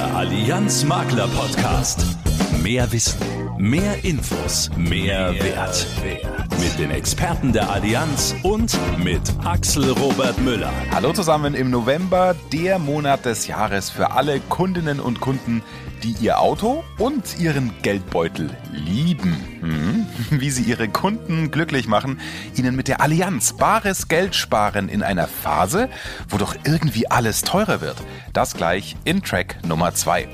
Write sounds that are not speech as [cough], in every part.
Der Allianz Makler Podcast. Mehr Wissen, mehr Infos, mehr, mehr Wert. Wert. Mit den Experten der Allianz und mit Axel Robert Müller. Hallo zusammen im November, der Monat des Jahres für alle Kundinnen und Kunden, die ihr Auto und ihren Geldbeutel lieben. Hm? Wie sie ihre Kunden glücklich machen, ihnen mit der Allianz bares Geld sparen in einer Phase, wo doch irgendwie alles teurer wird. Das gleich in Track Nummer 2.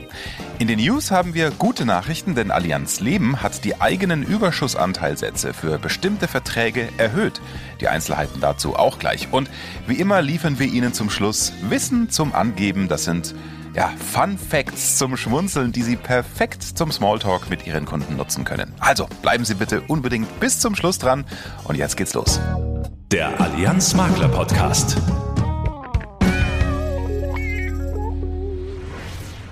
In den News haben wir gute Nachrichten, denn Allianz Leben hat die eigenen Überschussanteilsätze für bestimmte Verträge erhöht. Die Einzelheiten dazu auch gleich. Und wie immer liefern wir Ihnen zum Schluss Wissen zum Angeben. Das sind ja, Fun Facts zum Schmunzeln, die Sie perfekt zum Smalltalk mit Ihren Kunden nutzen können. Also bleiben Sie bitte unbedingt bis zum Schluss dran und jetzt geht's los. Der Allianz Makler Podcast.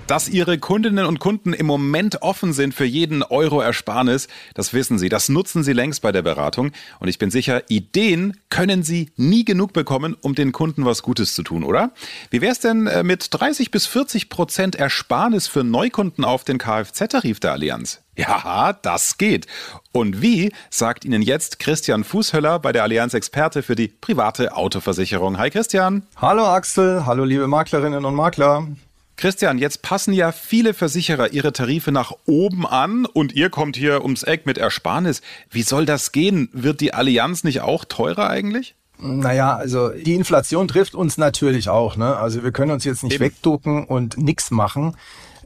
Dass Ihre Kundinnen und Kunden im Moment offen sind für jeden Euro Ersparnis, das wissen Sie. Das nutzen Sie längst bei der Beratung. Und ich bin sicher, Ideen können Sie nie genug bekommen, um den Kunden was Gutes zu tun, oder? Wie wäre es denn äh, mit 30 bis 40 Prozent Ersparnis für Neukunden auf den Kfz-Tarif der Allianz? Ja, das geht. Und wie, sagt Ihnen jetzt Christian Fußhöller bei der Allianz Experte für die private Autoversicherung. Hi Christian. Hallo Axel, hallo liebe Maklerinnen und Makler. Christian, jetzt passen ja viele Versicherer ihre Tarife nach oben an und ihr kommt hier ums Eck mit Ersparnis. Wie soll das gehen? Wird die Allianz nicht auch teurer eigentlich? Naja, also die Inflation trifft uns natürlich auch. Ne? Also wir können uns jetzt nicht Eben. wegducken und nichts machen.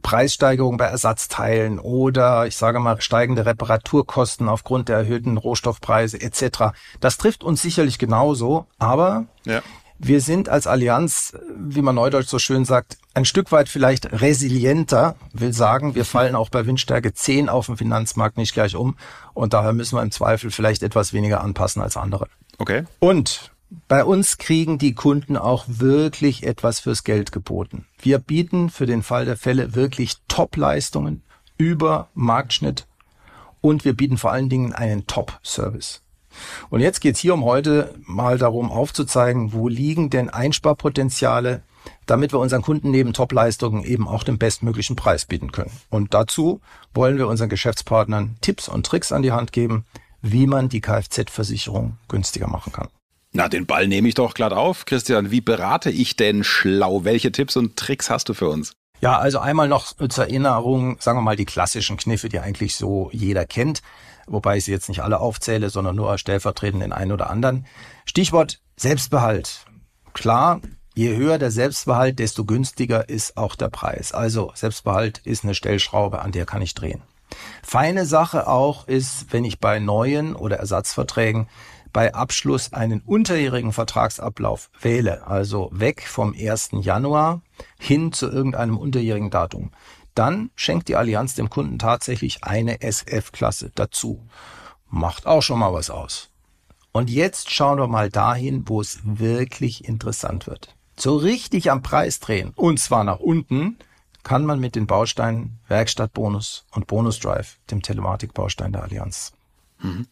Preissteigerung bei Ersatzteilen oder ich sage mal steigende Reparaturkosten aufgrund der erhöhten Rohstoffpreise etc. Das trifft uns sicherlich genauso, aber ja. Wir sind als Allianz, wie man neudeutsch so schön sagt, ein Stück weit vielleicht resilienter, will sagen, wir fallen auch bei Windstärke 10 auf dem Finanzmarkt nicht gleich um und daher müssen wir im Zweifel vielleicht etwas weniger anpassen als andere. Okay. Und bei uns kriegen die Kunden auch wirklich etwas fürs Geld geboten. Wir bieten für den Fall der Fälle wirklich Top-Leistungen über Marktschnitt und wir bieten vor allen Dingen einen Top-Service. Und jetzt geht es hier um heute mal darum aufzuzeigen, wo liegen denn Einsparpotenziale, damit wir unseren Kunden neben Topleistungen eben auch den bestmöglichen Preis bieten können. Und dazu wollen wir unseren Geschäftspartnern Tipps und Tricks an die Hand geben, wie man die Kfz-Versicherung günstiger machen kann. Na, den Ball nehme ich doch glatt auf. Christian, wie berate ich denn schlau? Welche Tipps und Tricks hast du für uns? Ja, also einmal noch zur Erinnerung, sagen wir mal die klassischen Kniffe, die eigentlich so jeder kennt wobei ich sie jetzt nicht alle aufzähle, sondern nur stellvertretend den einen oder anderen. Stichwort Selbstbehalt. Klar, je höher der Selbstbehalt, desto günstiger ist auch der Preis. Also Selbstbehalt ist eine Stellschraube, an der kann ich drehen. Feine Sache auch ist, wenn ich bei neuen oder Ersatzverträgen bei Abschluss einen unterjährigen Vertragsablauf wähle, also weg vom 1. Januar hin zu irgendeinem unterjährigen Datum, dann schenkt die Allianz dem Kunden tatsächlich eine SF-Klasse dazu. Macht auch schon mal was aus. Und jetzt schauen wir mal dahin, wo es wirklich interessant wird. So richtig am Preis drehen, und zwar nach unten, kann man mit den Bausteinen Werkstattbonus und Bonusdrive, dem Telematikbaustein der Allianz. Mhm.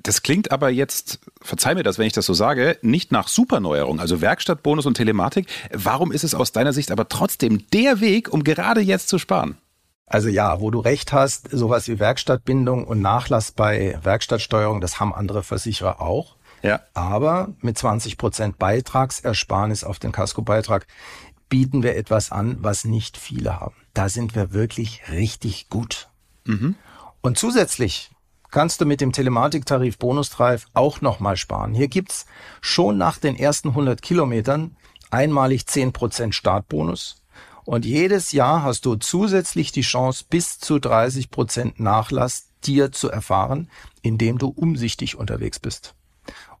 Das klingt aber jetzt, verzeih mir das, wenn ich das so sage, nicht nach Superneuerung, also Werkstattbonus und Telematik. Warum ist es aus deiner Sicht aber trotzdem der Weg, um gerade jetzt zu sparen? Also ja, wo du recht hast, sowas wie Werkstattbindung und Nachlass bei Werkstattsteuerung, das haben andere Versicherer auch. Ja. Aber mit 20 Prozent Beitragsersparnis auf den Casco-Beitrag bieten wir etwas an, was nicht viele haben. Da sind wir wirklich richtig gut. Mhm. Und zusätzlich kannst du mit dem Telematiktarif Bonusdrive auch nochmal sparen. Hier gibt's schon nach den ersten 100 Kilometern einmalig 10% Startbonus. Und jedes Jahr hast du zusätzlich die Chance, bis zu 30% Nachlass dir zu erfahren, indem du umsichtig unterwegs bist.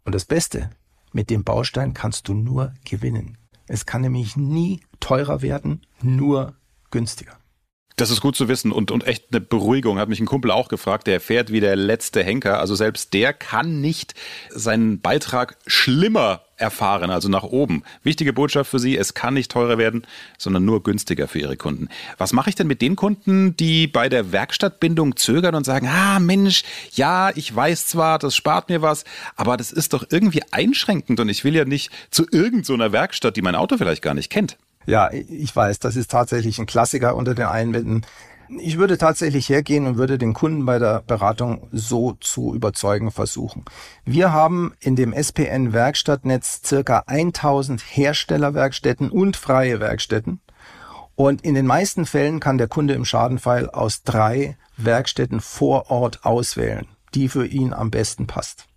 Und das Beste, mit dem Baustein kannst du nur gewinnen. Es kann nämlich nie teurer werden, nur günstiger. Das ist gut zu wissen und, und echt eine Beruhigung. Hat mich ein Kumpel auch gefragt, der fährt wie der letzte Henker. Also selbst der kann nicht seinen Beitrag schlimmer erfahren, also nach oben. Wichtige Botschaft für Sie, es kann nicht teurer werden, sondern nur günstiger für Ihre Kunden. Was mache ich denn mit den Kunden, die bei der Werkstattbindung zögern und sagen, ah Mensch, ja, ich weiß zwar, das spart mir was, aber das ist doch irgendwie einschränkend und ich will ja nicht zu irgendeiner so Werkstatt, die mein Auto vielleicht gar nicht kennt. Ja, ich weiß, das ist tatsächlich ein Klassiker unter den Einwänden. Ich würde tatsächlich hergehen und würde den Kunden bei der Beratung so zu überzeugen versuchen. Wir haben in dem SPN Werkstattnetz circa 1000 Herstellerwerkstätten und freie Werkstätten. Und in den meisten Fällen kann der Kunde im Schadenfall aus drei Werkstätten vor Ort auswählen, die für ihn am besten passt.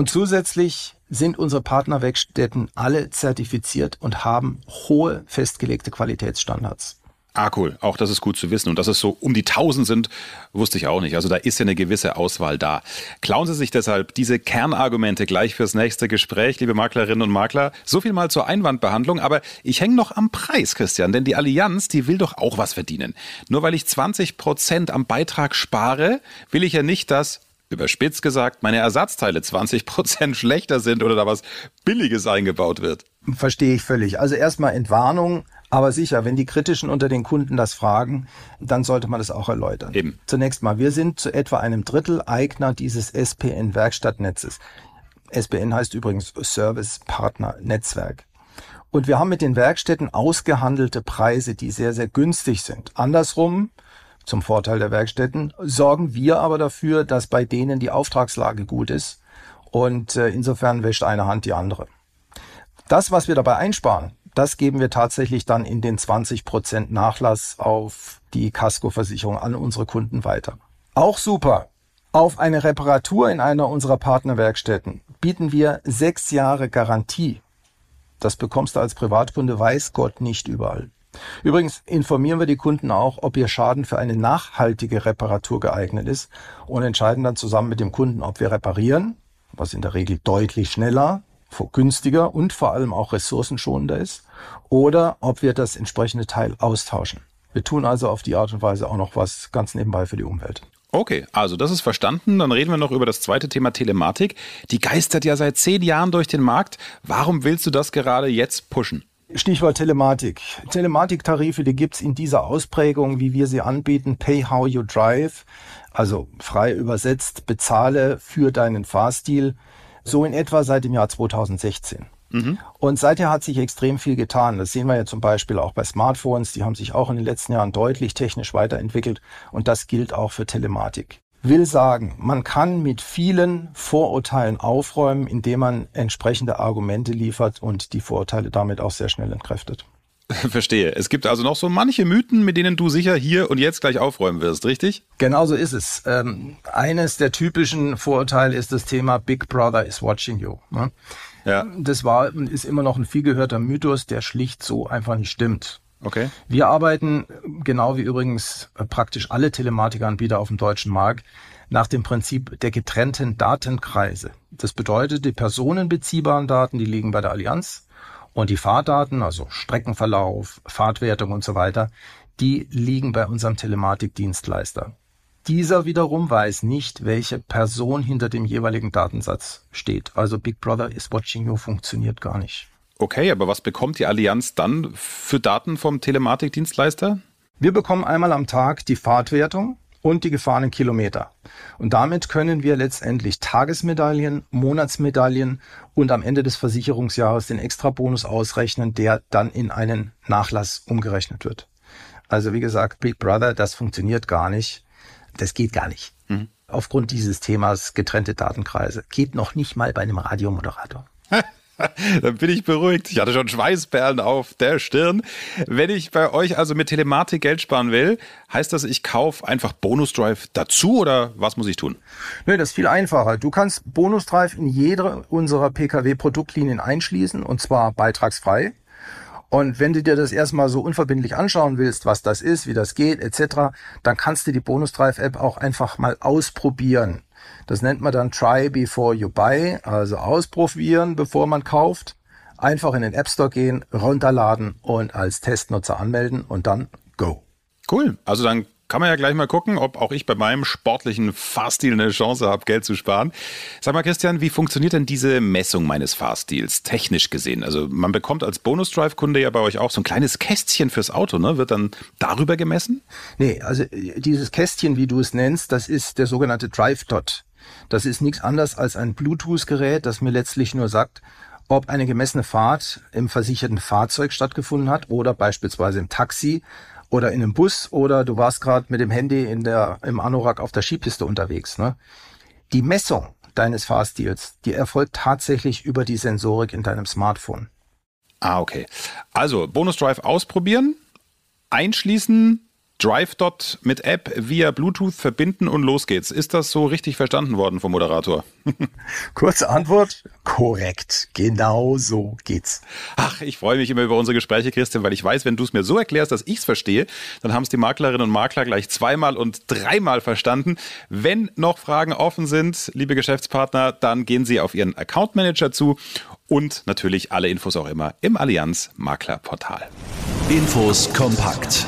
Und zusätzlich sind unsere Partnerwerkstätten alle zertifiziert und haben hohe festgelegte Qualitätsstandards. Ah, cool. Auch das ist gut zu wissen. Und dass es so um die 1000 sind, wusste ich auch nicht. Also da ist ja eine gewisse Auswahl da. Klauen Sie sich deshalb diese Kernargumente gleich fürs nächste Gespräch, liebe Maklerinnen und Makler. So viel mal zur Einwandbehandlung. Aber ich hänge noch am Preis, Christian. Denn die Allianz, die will doch auch was verdienen. Nur weil ich 20 Prozent am Beitrag spare, will ich ja nicht, dass überspitzt gesagt, meine Ersatzteile 20 Prozent schlechter sind oder da was Billiges eingebaut wird. Verstehe ich völlig. Also erstmal Entwarnung. Aber sicher, wenn die Kritischen unter den Kunden das fragen, dann sollte man das auch erläutern. Eben. Zunächst mal, wir sind zu etwa einem Drittel Eigner dieses SPN-Werkstattnetzes. SPN heißt übrigens Service Partner Netzwerk. Und wir haben mit den Werkstätten ausgehandelte Preise, die sehr, sehr günstig sind. Andersrum, zum Vorteil der Werkstätten, sorgen wir aber dafür, dass bei denen die Auftragslage gut ist. Und äh, insofern wäscht eine Hand die andere. Das, was wir dabei einsparen, das geben wir tatsächlich dann in den 20 Prozent Nachlass auf die Casco-Versicherung an unsere Kunden weiter. Auch super. Auf eine Reparatur in einer unserer Partnerwerkstätten bieten wir sechs Jahre Garantie. Das bekommst du als Privatkunde, weiß Gott, nicht überall. Übrigens informieren wir die Kunden auch, ob ihr Schaden für eine nachhaltige Reparatur geeignet ist und entscheiden dann zusammen mit dem Kunden, ob wir reparieren, was in der Regel deutlich schneller günstiger und vor allem auch ressourcenschonender ist oder ob wir das entsprechende Teil austauschen. Wir tun also auf die Art und Weise auch noch was ganz nebenbei für die Umwelt. Okay, also das ist verstanden. Dann reden wir noch über das zweite Thema Telematik. Die geistert ja seit zehn Jahren durch den Markt. Warum willst du das gerade jetzt pushen? Stichwort Telematik. Telematiktarife, die gibt's in dieser Ausprägung, wie wir sie anbieten, Pay How You Drive, also frei übersetzt, bezahle für deinen Fahrstil so in etwa seit dem Jahr 2016. Mhm. Und seither hat sich extrem viel getan. Das sehen wir ja zum Beispiel auch bei Smartphones. Die haben sich auch in den letzten Jahren deutlich technisch weiterentwickelt. Und das gilt auch für Telematik. Will sagen, man kann mit vielen Vorurteilen aufräumen, indem man entsprechende Argumente liefert und die Vorurteile damit auch sehr schnell entkräftet. [laughs] Verstehe. Es gibt also noch so manche Mythen, mit denen du sicher hier und jetzt gleich aufräumen wirst, richtig? Genau so ist es. Ähm, eines der typischen Vorurteile ist das Thema Big Brother is watching you. Ne? Ja. Das war ist immer noch ein viel gehörter Mythos, der schlicht so einfach nicht stimmt. Okay. Wir arbeiten, genau wie übrigens praktisch alle Telematikanbieter auf dem deutschen Markt, nach dem Prinzip der getrennten Datenkreise. Das bedeutet, die personenbeziehbaren Daten, die liegen bei der Allianz und die Fahrdaten, also Streckenverlauf, Fahrtwertung und so weiter, die liegen bei unserem Telematikdienstleister. Dieser wiederum weiß nicht, welche Person hinter dem jeweiligen Datensatz steht. Also Big Brother is watching you funktioniert gar nicht. Okay, aber was bekommt die Allianz dann für Daten vom Telematikdienstleister? Wir bekommen einmal am Tag die Fahrtwertung, und die gefahrenen Kilometer. Und damit können wir letztendlich Tagesmedaillen, Monatsmedaillen und am Ende des Versicherungsjahres den Extrabonus ausrechnen, der dann in einen Nachlass umgerechnet wird. Also wie gesagt, Big Brother, das funktioniert gar nicht. Das geht gar nicht. Mhm. Aufgrund dieses Themas getrennte Datenkreise. Geht noch nicht mal bei einem Radiomoderator. [laughs] [laughs] Dann bin ich beruhigt. Ich hatte schon Schweißperlen auf der Stirn. Wenn ich bei euch also mit Telematik Geld sparen will, heißt das, ich kaufe einfach Bonus Drive dazu oder was muss ich tun? Nö, das ist viel einfacher. Du kannst Bonus Drive in jede unserer PKW-Produktlinien einschließen und zwar beitragsfrei. Und wenn du dir das erstmal so unverbindlich anschauen willst, was das ist, wie das geht, etc., dann kannst du die Bonus Drive App auch einfach mal ausprobieren. Das nennt man dann Try Before You Buy, also ausprobieren, bevor man kauft. Einfach in den App Store gehen, runterladen und als Testnutzer anmelden und dann go. Cool. Also dann kann man ja gleich mal gucken, ob auch ich bei meinem sportlichen Fahrstil eine Chance habe, Geld zu sparen. Sag mal, Christian, wie funktioniert denn diese Messung meines Fahrstils technisch gesehen? Also man bekommt als Bonus-Drive-Kunde ja bei euch auch so ein kleines Kästchen fürs Auto, ne? Wird dann darüber gemessen? Nee, also dieses Kästchen, wie du es nennst, das ist der sogenannte Drive-Dot. Das ist nichts anderes als ein Bluetooth-Gerät, das mir letztlich nur sagt, ob eine gemessene Fahrt im versicherten Fahrzeug stattgefunden hat oder beispielsweise im Taxi oder in einem Bus oder du warst gerade mit dem Handy in der, im Anorak auf der Skipiste unterwegs. Ne? Die Messung deines Fahrstils, die erfolgt tatsächlich über die Sensorik in deinem Smartphone. Ah, okay. Also Bonus Drive ausprobieren, einschließen, DriveDot mit App via Bluetooth verbinden und los geht's. Ist das so richtig verstanden worden vom Moderator? [laughs] Kurze Antwort, korrekt. Genau so geht's. Ach, ich freue mich immer über unsere Gespräche, Christian, weil ich weiß, wenn du es mir so erklärst, dass ich es verstehe, dann haben es die Maklerinnen und Makler gleich zweimal und dreimal verstanden. Wenn noch Fragen offen sind, liebe Geschäftspartner, dann gehen Sie auf Ihren Account Manager zu und natürlich alle Infos auch immer im Allianz Makler Portal. Infos kompakt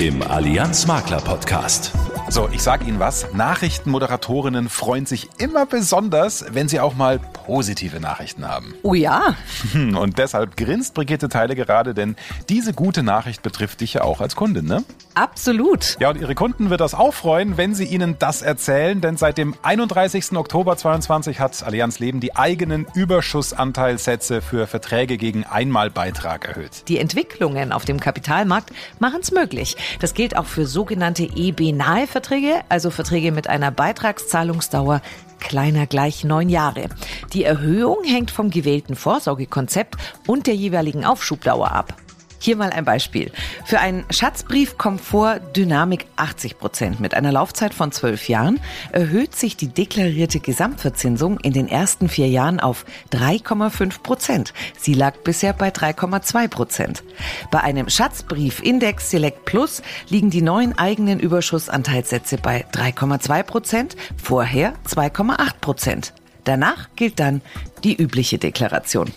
im Allianz Makler Podcast. So, ich sage Ihnen was. Nachrichtenmoderatorinnen freuen sich immer besonders, wenn sie auch mal positive Nachrichten haben. Oh ja. Und deshalb grinst Brigitte Teile gerade, denn diese gute Nachricht betrifft dich ja auch als Kundin, ne? Absolut. Ja, und Ihre Kunden wird das auch freuen, wenn Sie Ihnen das erzählen, denn seit dem 31. Oktober 2022 hat Allianz Leben die eigenen Überschussanteilssätze für Verträge gegen Einmalbeitrag erhöht. Die Entwicklungen auf dem Kapitalmarkt machen es möglich. Das gilt auch für sogenannte EB-nahe Verträge, also Verträge mit einer Beitragszahlungsdauer kleiner gleich neun Jahre. Die Erhöhung hängt vom gewählten Vorsorgekonzept und der jeweiligen Aufschubdauer ab. Hier mal ein Beispiel. Für einen Schatzbrief Komfort Dynamik 80 Prozent mit einer Laufzeit von zwölf Jahren erhöht sich die deklarierte Gesamtverzinsung in den ersten vier Jahren auf 3,5 Prozent. Sie lag bisher bei 3,2 Prozent. Bei einem Schatzbrief Index Select Plus liegen die neuen eigenen Überschussanteilssätze bei 3,2 Prozent, vorher 2,8 Prozent. Danach gilt dann die übliche Deklaration.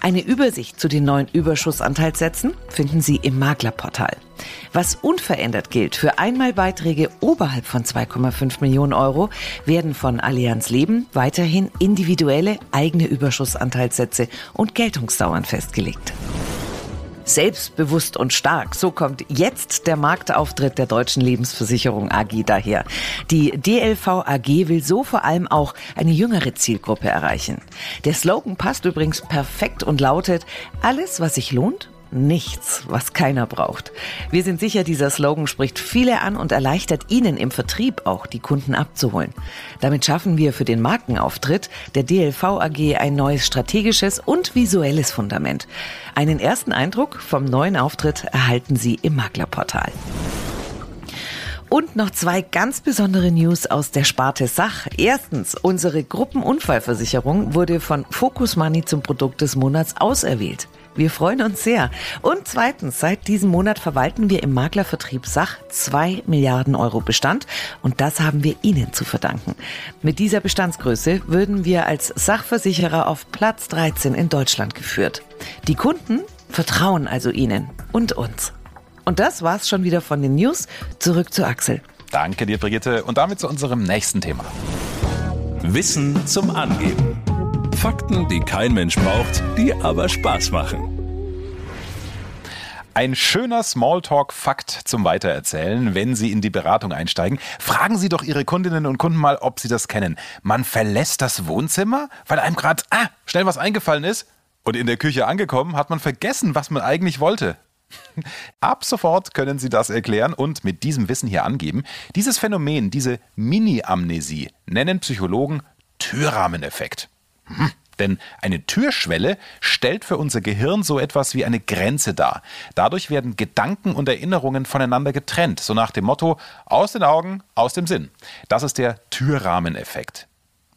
Eine Übersicht zu den neuen Überschussanteilssätzen finden Sie im Maklerportal. Was unverändert gilt für Einmalbeiträge oberhalb von 2,5 Millionen Euro, werden von Allianz Leben weiterhin individuelle eigene Überschussanteilssätze und Geltungsdauern festgelegt. Selbstbewusst und stark. So kommt jetzt der Marktauftritt der Deutschen Lebensversicherung AG daher. Die DLV AG will so vor allem auch eine jüngere Zielgruppe erreichen. Der Slogan passt übrigens perfekt und lautet, alles, was sich lohnt, Nichts, was keiner braucht. Wir sind sicher, dieser Slogan spricht viele an und erleichtert Ihnen im Vertrieb auch, die Kunden abzuholen. Damit schaffen wir für den Markenauftritt der DLV AG ein neues strategisches und visuelles Fundament. Einen ersten Eindruck vom neuen Auftritt erhalten Sie im Maklerportal. Und noch zwei ganz besondere News aus der Sparte Sach. Erstens, unsere Gruppenunfallversicherung wurde von Focus Money zum Produkt des Monats auserwählt. Wir freuen uns sehr. Und zweitens, seit diesem Monat verwalten wir im Maklervertrieb Sach zwei Milliarden Euro Bestand und das haben wir Ihnen zu verdanken. Mit dieser Bestandsgröße würden wir als Sachversicherer auf Platz 13 in Deutschland geführt. Die Kunden vertrauen also Ihnen und uns. Und das war's schon wieder von den News. Zurück zu Axel. Danke dir, Brigitte. Und damit zu unserem nächsten Thema. Wissen zum Angeben. Fakten, die kein Mensch braucht, die aber Spaß machen. Ein schöner Smalltalk-Fakt zum Weitererzählen, wenn Sie in die Beratung einsteigen. Fragen Sie doch Ihre Kundinnen und Kunden mal, ob sie das kennen. Man verlässt das Wohnzimmer, weil einem gerade ah, schnell was eingefallen ist. Und in der Küche angekommen, hat man vergessen, was man eigentlich wollte. [laughs] Ab sofort können Sie das erklären und mit diesem Wissen hier angeben. Dieses Phänomen, diese Mini-Amnesie, nennen Psychologen Türrahmeneffekt. Hm. Denn eine Türschwelle stellt für unser Gehirn so etwas wie eine Grenze dar. Dadurch werden Gedanken und Erinnerungen voneinander getrennt, so nach dem Motto aus den Augen, aus dem Sinn. Das ist der Türrahmeneffekt.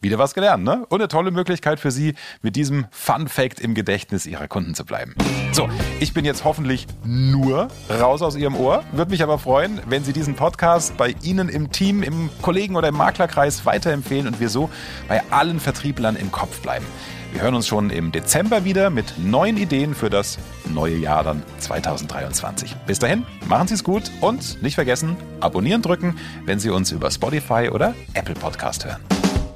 Wieder was gelernt, ne? Und eine tolle Möglichkeit für Sie, mit diesem Fun Fact im Gedächtnis Ihrer Kunden zu bleiben. So, ich bin jetzt hoffentlich nur raus aus Ihrem Ohr. Würde mich aber freuen, wenn Sie diesen Podcast bei Ihnen im Team, im Kollegen oder im Maklerkreis weiterempfehlen und wir so bei allen Vertrieblern im Kopf bleiben. Wir hören uns schon im Dezember wieder mit neuen Ideen für das neue Jahr dann 2023. Bis dahin, machen Sie es gut und nicht vergessen, abonnieren drücken, wenn Sie uns über Spotify oder Apple Podcast hören.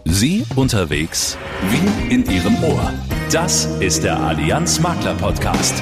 Sie unterwegs wie in Ihrem Ohr. Das ist der Allianz Makler Podcast.